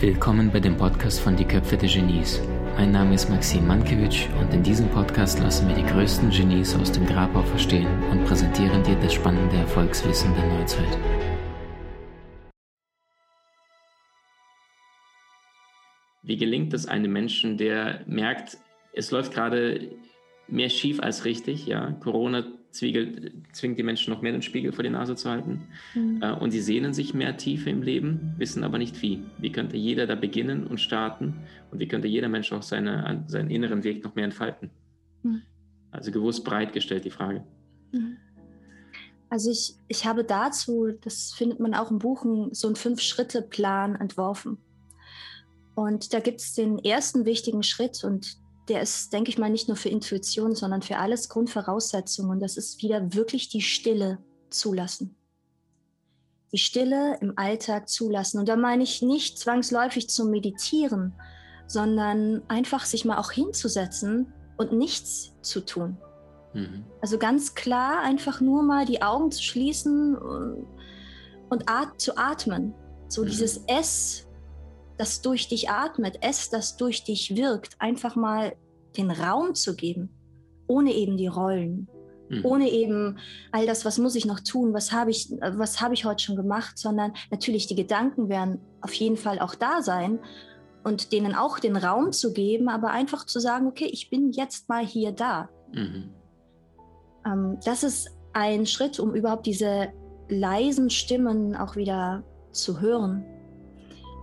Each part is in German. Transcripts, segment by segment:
Willkommen bei dem Podcast von Die Köpfe der Genies. Mein Name ist Maxim Mankewitsch und in diesem Podcast lassen wir die größten Genies aus dem Grabau verstehen und präsentieren dir das spannende Erfolgswissen der Neuzeit. Wie gelingt es einem Menschen, der merkt, es läuft gerade mehr schief als richtig. Ja? Corona zwiegelt, zwingt die Menschen noch mehr den Spiegel vor die Nase zu halten. Mhm. Äh, und sie sehnen sich mehr Tiefe im Leben, wissen aber nicht wie. Wie könnte jeder da beginnen und starten? Und wie könnte jeder Mensch auch seine, seinen inneren Weg noch mehr entfalten? Mhm. Also gewusst breit gestellt die Frage. Mhm. Also ich, ich habe dazu, das findet man auch im Buch, so einen Fünf-Schritte-Plan entworfen. Und da gibt es den ersten wichtigen Schritt und der ist, denke ich mal, nicht nur für Intuition, sondern für alles Grundvoraussetzung. Und das ist wieder wirklich die Stille zulassen. Die Stille im Alltag zulassen. Und da meine ich nicht zwangsläufig zum Meditieren, sondern einfach sich mal auch hinzusetzen und nichts zu tun. Mhm. Also ganz klar, einfach nur mal die Augen zu schließen und, und at zu atmen. So mhm. dieses S das durch dich atmet, es, das durch dich wirkt, einfach mal den Raum zu geben, ohne eben die Rollen, mhm. ohne eben all das, was muss ich noch tun, was habe ich, was habe ich heute schon gemacht, sondern natürlich die Gedanken werden auf jeden Fall auch da sein und denen auch den Raum zu geben, aber einfach zu sagen, okay, ich bin jetzt mal hier da. Mhm. Ähm, das ist ein Schritt, um überhaupt diese leisen Stimmen auch wieder zu hören.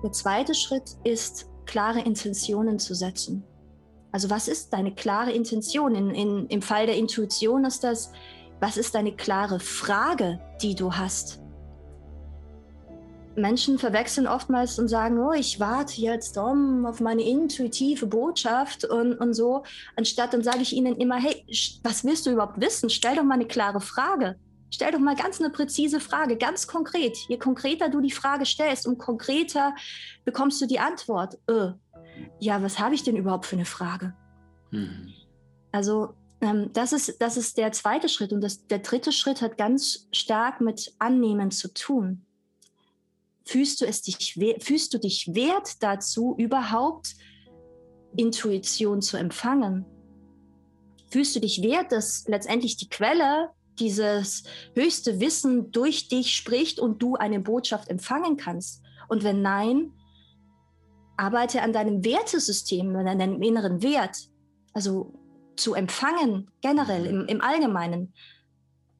Der zweite Schritt ist, klare Intentionen zu setzen. Also was ist deine klare Intention? In, in, Im Fall der Intuition ist das, was ist deine klare Frage, die du hast? Menschen verwechseln oftmals und sagen, oh, ich warte jetzt um auf meine intuitive Botschaft und, und so. Anstatt dann sage ich ihnen immer, hey, was willst du überhaupt wissen? Stell doch mal eine klare Frage. Stell doch mal ganz eine präzise Frage, ganz konkret. Je konkreter du die Frage stellst, umso konkreter bekommst du die Antwort. Äh, ja, was habe ich denn überhaupt für eine Frage? Mhm. Also ähm, das, ist, das ist der zweite Schritt. Und das, der dritte Schritt hat ganz stark mit Annehmen zu tun. Fühlst du, es dich, fühlst du dich wert dazu, überhaupt Intuition zu empfangen? Fühlst du dich wert, dass letztendlich die Quelle dieses höchste Wissen durch dich spricht und du eine Botschaft empfangen kannst? Und wenn nein, arbeite an deinem Wertesystem, an deinem inneren Wert. Also zu empfangen, generell im, im Allgemeinen,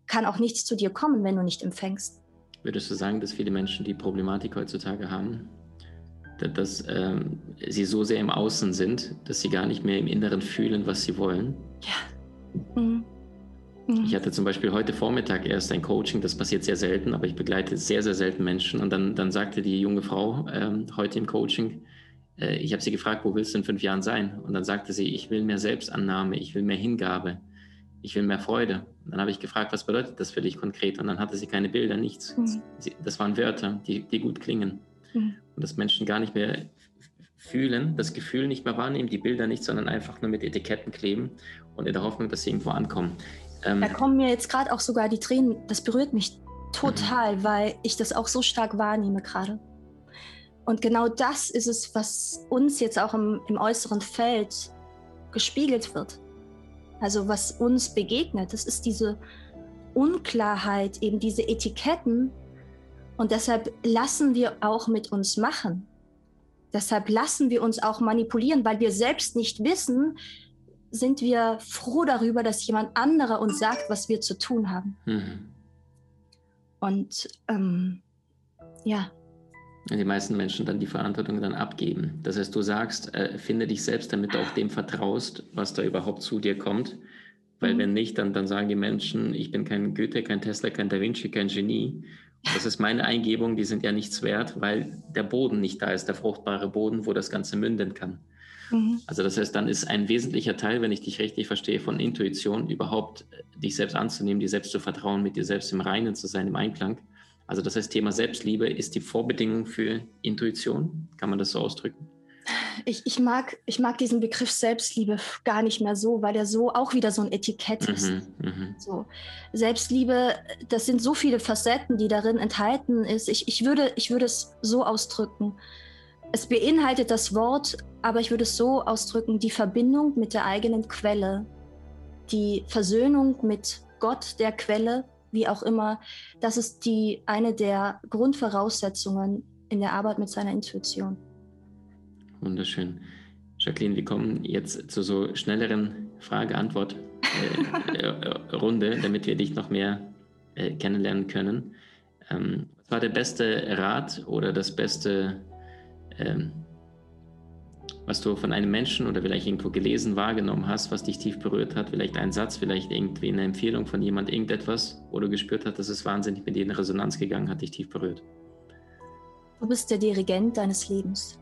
kann auch nichts zu dir kommen, wenn du nicht empfängst. Würdest du sagen, dass viele Menschen die Problematik heutzutage haben, dass ähm, sie so sehr im Außen sind, dass sie gar nicht mehr im Inneren fühlen, was sie wollen? Ja. Mhm. Mhm. Ich hatte zum Beispiel heute Vormittag erst ein Coaching, das passiert sehr selten, aber ich begleite sehr, sehr selten Menschen. Und dann, dann sagte die junge Frau ähm, heute im Coaching, äh, ich habe sie gefragt, wo willst du in fünf Jahren sein? Und dann sagte sie, ich will mehr Selbstannahme, ich will mehr Hingabe, ich will mehr Freude. Und dann habe ich gefragt, was bedeutet das für dich konkret? Und dann hatte sie keine Bilder, nichts. Mhm. Das waren Wörter, die, die gut klingen. Mhm. Und dass Menschen gar nicht mehr fühlen, das Gefühl nicht mehr wahrnehmen, die Bilder nicht, sondern einfach nur mit Etiketten kleben und in der Hoffnung, dass sie irgendwo ankommen. Ähm, da kommen mir jetzt gerade auch sogar die Tränen. Das berührt mich total, mhm. weil ich das auch so stark wahrnehme gerade. Und genau das ist es, was uns jetzt auch im, im äußeren Feld gespiegelt wird. Also was uns begegnet, das ist diese Unklarheit, eben diese Etiketten. Und deshalb lassen wir auch mit uns machen. Deshalb lassen wir uns auch manipulieren, weil wir selbst nicht wissen, sind wir froh darüber, dass jemand anderer uns sagt, was wir zu tun haben. Mhm. Und ähm, ja. Die meisten Menschen dann die Verantwortung dann abgeben. Das heißt, du sagst, äh, finde dich selbst, damit du auch dem vertraust, was da überhaupt zu dir kommt. Weil mhm. wenn nicht, dann, dann sagen die Menschen, ich bin kein Goethe, kein Tesla, kein Da Vinci, kein Genie. Und das ist meine Eingebung, die sind ja nichts wert, weil der Boden nicht da ist, der fruchtbare Boden, wo das Ganze münden kann. Mhm. Also das heißt, dann ist ein wesentlicher Teil, wenn ich dich richtig verstehe, von Intuition überhaupt äh, dich selbst anzunehmen, dir selbst zu vertrauen, mit dir selbst im Reinen zu sein, im Einklang. Also das heißt, Thema Selbstliebe ist die Vorbedingung für Intuition. Kann man das so ausdrücken? ich, ich, mag, ich mag diesen Begriff Selbstliebe gar nicht mehr so, weil er so auch wieder so ein Etikett ist. Mhm, mh. so. Selbstliebe, das sind so viele Facetten, die darin enthalten ist. Ich, ich, würde, ich würde es so ausdrücken. Es beinhaltet das Wort, aber ich würde es so ausdrücken, die Verbindung mit der eigenen Quelle, die Versöhnung mit Gott, der Quelle, wie auch immer, das ist die eine der Grundvoraussetzungen in der Arbeit mit seiner Intuition. Wunderschön. Jacqueline, wir kommen jetzt zu so schnelleren Frage-Antwort-Runde, damit wir dich noch mehr äh, kennenlernen können. Ähm, was war der beste Rat oder das beste, ähm, was du von einem Menschen oder vielleicht irgendwo gelesen, wahrgenommen hast, was dich tief berührt hat? Vielleicht ein Satz, vielleicht irgendwie eine Empfehlung von jemand, irgendetwas, wo du gespürt hast, dass es wahnsinnig mit dir in Resonanz gegangen hat, dich tief berührt? Du bist der Dirigent deines Lebens.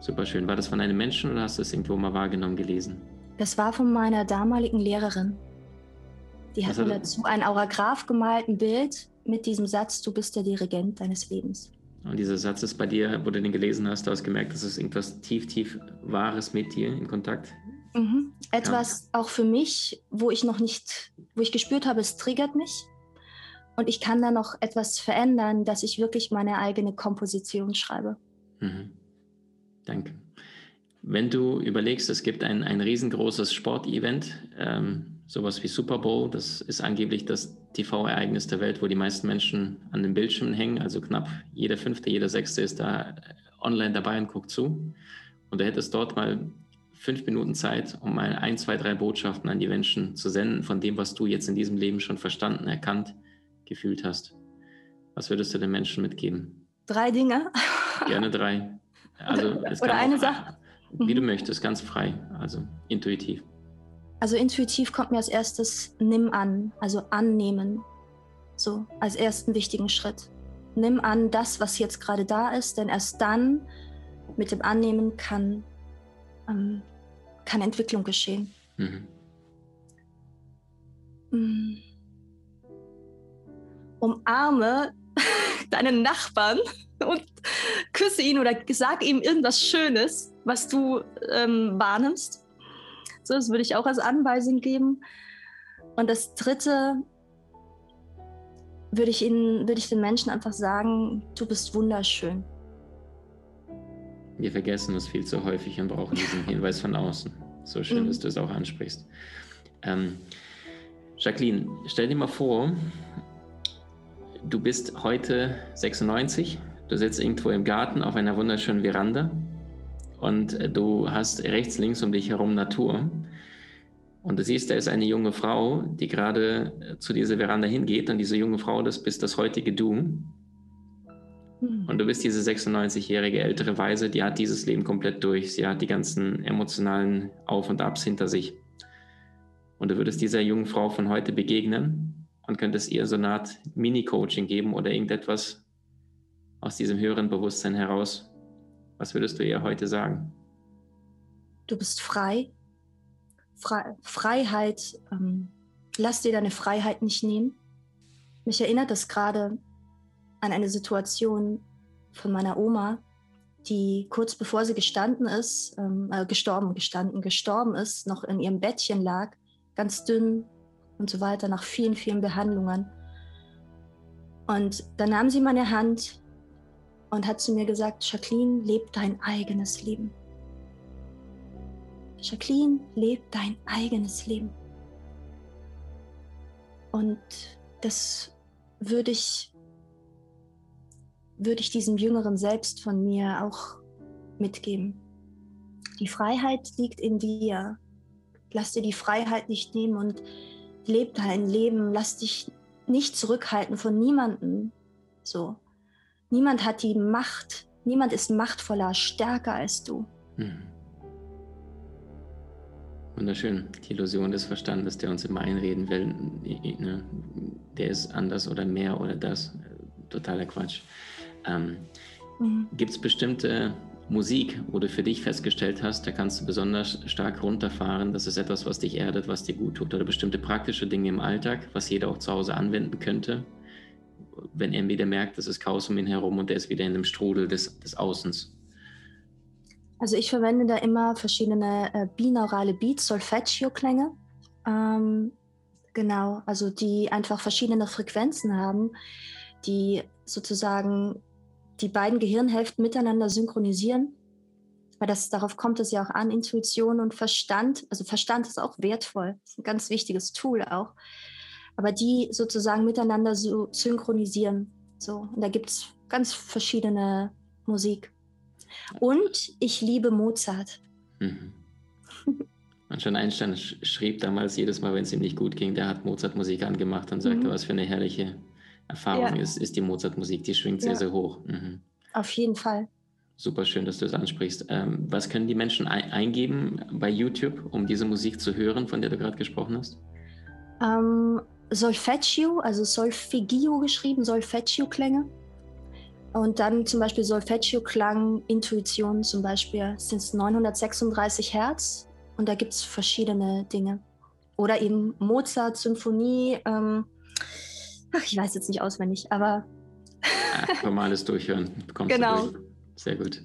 Super schön. War das von einem Menschen oder hast du es irgendwo mal wahrgenommen, gelesen? Das war von meiner damaligen Lehrerin. Die hat mir dazu ein Auragraph gemalt, ein Bild mit diesem Satz, du bist der Dirigent deines Lebens. Und dieser Satz ist bei dir, wo du den gelesen hast, du hast gemerkt, dass es irgendwas tief, tief Wahres mit dir in Kontakt mhm. Etwas auch für mich, wo ich noch nicht, wo ich gespürt habe, es triggert mich. Und ich kann da noch etwas verändern, dass ich wirklich meine eigene Komposition schreibe. Mhm. Danke. Wenn du überlegst, es gibt ein, ein riesengroßes Sportevent, ähm, sowas wie Super Bowl, das ist angeblich das TV-Ereignis der Welt, wo die meisten Menschen an den Bildschirmen hängen, also knapp jeder fünfte, jeder sechste ist da online dabei und guckt zu. Und du hättest dort mal fünf Minuten Zeit, um mal ein, zwei, drei Botschaften an die Menschen zu senden, von dem, was du jetzt in diesem Leben schon verstanden, erkannt, gefühlt hast. Was würdest du den Menschen mitgeben? Drei Dinge. Gerne drei. Also es Oder eine Sache. Wie du mhm. möchtest, ganz frei, also intuitiv. Also intuitiv kommt mir als erstes nimm an, also annehmen. So als ersten wichtigen Schritt. Nimm an das, was jetzt gerade da ist, denn erst dann mit dem Annehmen kann, ähm, kann Entwicklung geschehen. Mhm. Mm. Umarme deinen Nachbarn und küsse ihn oder sag ihm irgendwas Schönes, was du ähm, wahrnimmst. So, das würde ich auch als Anweisung geben. Und das Dritte würde ich, ihnen, würde ich den Menschen einfach sagen, du bist wunderschön. Wir vergessen es viel zu häufig und brauchen diesen Hinweis von außen. So schön, mhm. dass du es auch ansprichst. Ähm, Jacqueline, stell dir mal vor, du bist heute 96 Du sitzt irgendwo im Garten auf einer wunderschönen Veranda und äh, du hast rechts, links um dich herum Natur. Und du siehst, da ist eine junge Frau, die gerade äh, zu dieser Veranda hingeht. Und diese junge Frau, das bist das heutige Du. Und du bist diese 96-jährige ältere Weise, die hat dieses Leben komplett durch. Sie hat die ganzen emotionalen Auf und Abs hinter sich. Und du würdest dieser jungen Frau von heute begegnen und könntest ihr so eine Art Mini-Coaching geben oder irgendetwas, aus diesem höheren Bewusstsein heraus. Was würdest du ihr heute sagen? Du bist frei. Fre Freiheit, ähm, lass dir deine Freiheit nicht nehmen. Mich erinnert das gerade an eine Situation von meiner Oma, die kurz bevor sie gestanden ist, ähm, äh, gestorben, gestanden, gestorben ist, noch in ihrem Bettchen lag, ganz dünn und so weiter, nach vielen, vielen Behandlungen. Und dann nahm sie meine Hand und hat zu mir gesagt, Jacqueline, leb dein eigenes Leben. Jacqueline, leb dein eigenes Leben. Und das würde ich, würde ich diesem jüngeren Selbst von mir auch mitgeben. Die Freiheit liegt in dir. Lass dir die Freiheit nicht nehmen und leb dein Leben. Lass dich nicht zurückhalten von niemandem. So. Niemand hat die Macht, niemand ist machtvoller, stärker als du. Hm. Wunderschön. Die Illusion des Verstandes, der uns immer einreden will, ne? der ist anders oder mehr oder das. Totaler Quatsch. Ähm, mhm. Gibt es bestimmte Musik, wo du für dich festgestellt hast, da kannst du besonders stark runterfahren, das ist etwas, was dich erdet, was dir gut tut, oder bestimmte praktische Dinge im Alltag, was jeder auch zu Hause anwenden könnte, wenn er wieder merkt, dass es Chaos um ihn herum und er ist wieder in dem Strudel des, des Außens. Also ich verwende da immer verschiedene äh, binaurale Beats, Solfeggio-Klänge. Ähm, genau, also die einfach verschiedene Frequenzen haben, die sozusagen die beiden Gehirnhälften miteinander synchronisieren. Weil das, darauf kommt es ja auch an, Intuition und Verstand. Also Verstand ist auch wertvoll, ein ganz wichtiges Tool auch. Aber die sozusagen miteinander so synchronisieren. So, und da gibt es ganz verschiedene Musik. Und ich liebe Mozart. Mhm. Und schon Einstein schrieb damals jedes Mal, wenn es ihm nicht gut ging, der hat Mozart-Musik angemacht und sagte, mhm. was für eine herrliche Erfahrung ja. ist, ist die Mozart-Musik. Die schwingt sehr, ja. sehr hoch. Mhm. Auf jeden Fall. Super schön, dass du das ansprichst. Ähm, was können die Menschen ein eingeben bei YouTube, um diese Musik zu hören, von der du gerade gesprochen hast? Ähm, Solfeggio, also Solfeggio geschrieben, Solfeggio-Klänge. Und dann zum Beispiel Solfeggio-Klang, Intuition zum Beispiel, sind es 936 Hertz und da gibt es verschiedene Dinge. Oder eben Mozart, Symphonie, ähm, ach, ich weiß jetzt nicht auswendig, aber. ja, normales Durchhören. genau. Durch. Sehr gut.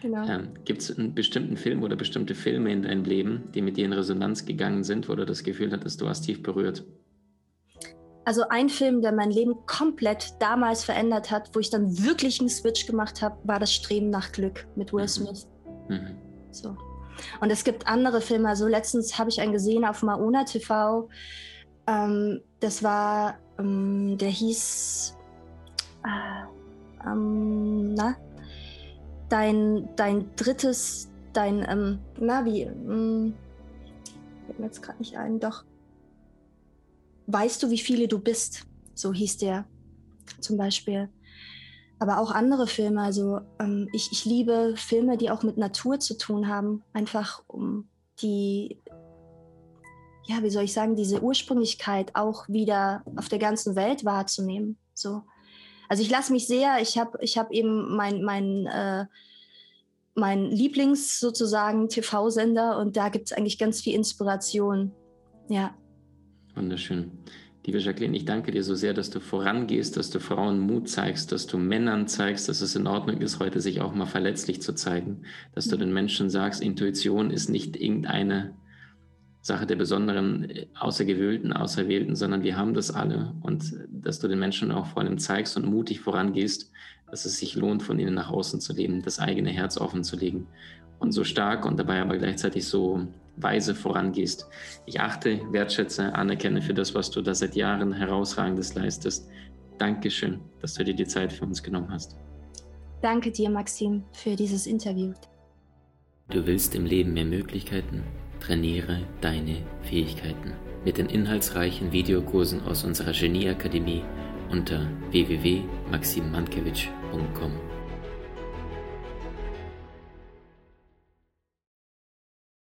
Genau. Ähm, gibt es einen bestimmten Film oder bestimmte Filme in deinem Leben, die mit dir in Resonanz gegangen sind, wo du das Gefühl hattest, du hast tief berührt? Also ein Film, der mein Leben komplett damals verändert hat, wo ich dann wirklich einen Switch gemacht habe, war das Streben nach Glück mit Will mhm. Smith. Mhm. So. Und es gibt andere Filme. Also letztens habe ich einen gesehen auf Maona TV. Ähm, das war, ähm, der hieß, äh, ähm, na, dein, dein drittes, dein, ähm, na, wie, ähm, fällt mir jetzt gerade nicht ein, doch weißt du, wie viele du bist? So hieß der zum Beispiel. Aber auch andere Filme. Also ähm, ich, ich liebe Filme, die auch mit Natur zu tun haben. Einfach um die, ja, wie soll ich sagen, diese Ursprünglichkeit auch wieder auf der ganzen Welt wahrzunehmen. So. Also ich lasse mich sehr, ich habe ich hab eben mein, mein, äh, mein Lieblings sozusagen TV-Sender und da gibt es eigentlich ganz viel Inspiration. Ja. Wunderschön. Liebe Jacqueline, ich danke dir so sehr, dass du vorangehst, dass du Frauen Mut zeigst, dass du Männern zeigst, dass es in Ordnung ist, heute sich auch mal verletzlich zu zeigen, dass du den Menschen sagst, Intuition ist nicht irgendeine Sache der besonderen, außergewöhlten, auserwählten, sondern wir haben das alle. Und dass du den Menschen auch vor allem zeigst und mutig vorangehst, dass es sich lohnt, von ihnen nach außen zu leben, das eigene Herz offen zu legen. Und so stark und dabei aber gleichzeitig so weise vorangehst. Ich achte, wertschätze, anerkenne für das, was du da seit Jahren herausragendes leistest. Dankeschön, dass du dir die Zeit für uns genommen hast. Danke dir, Maxim, für dieses Interview. Du willst im Leben mehr Möglichkeiten? Trainiere deine Fähigkeiten mit den inhaltsreichen Videokursen aus unserer Genieakademie unter www.maximmankiewicz.com.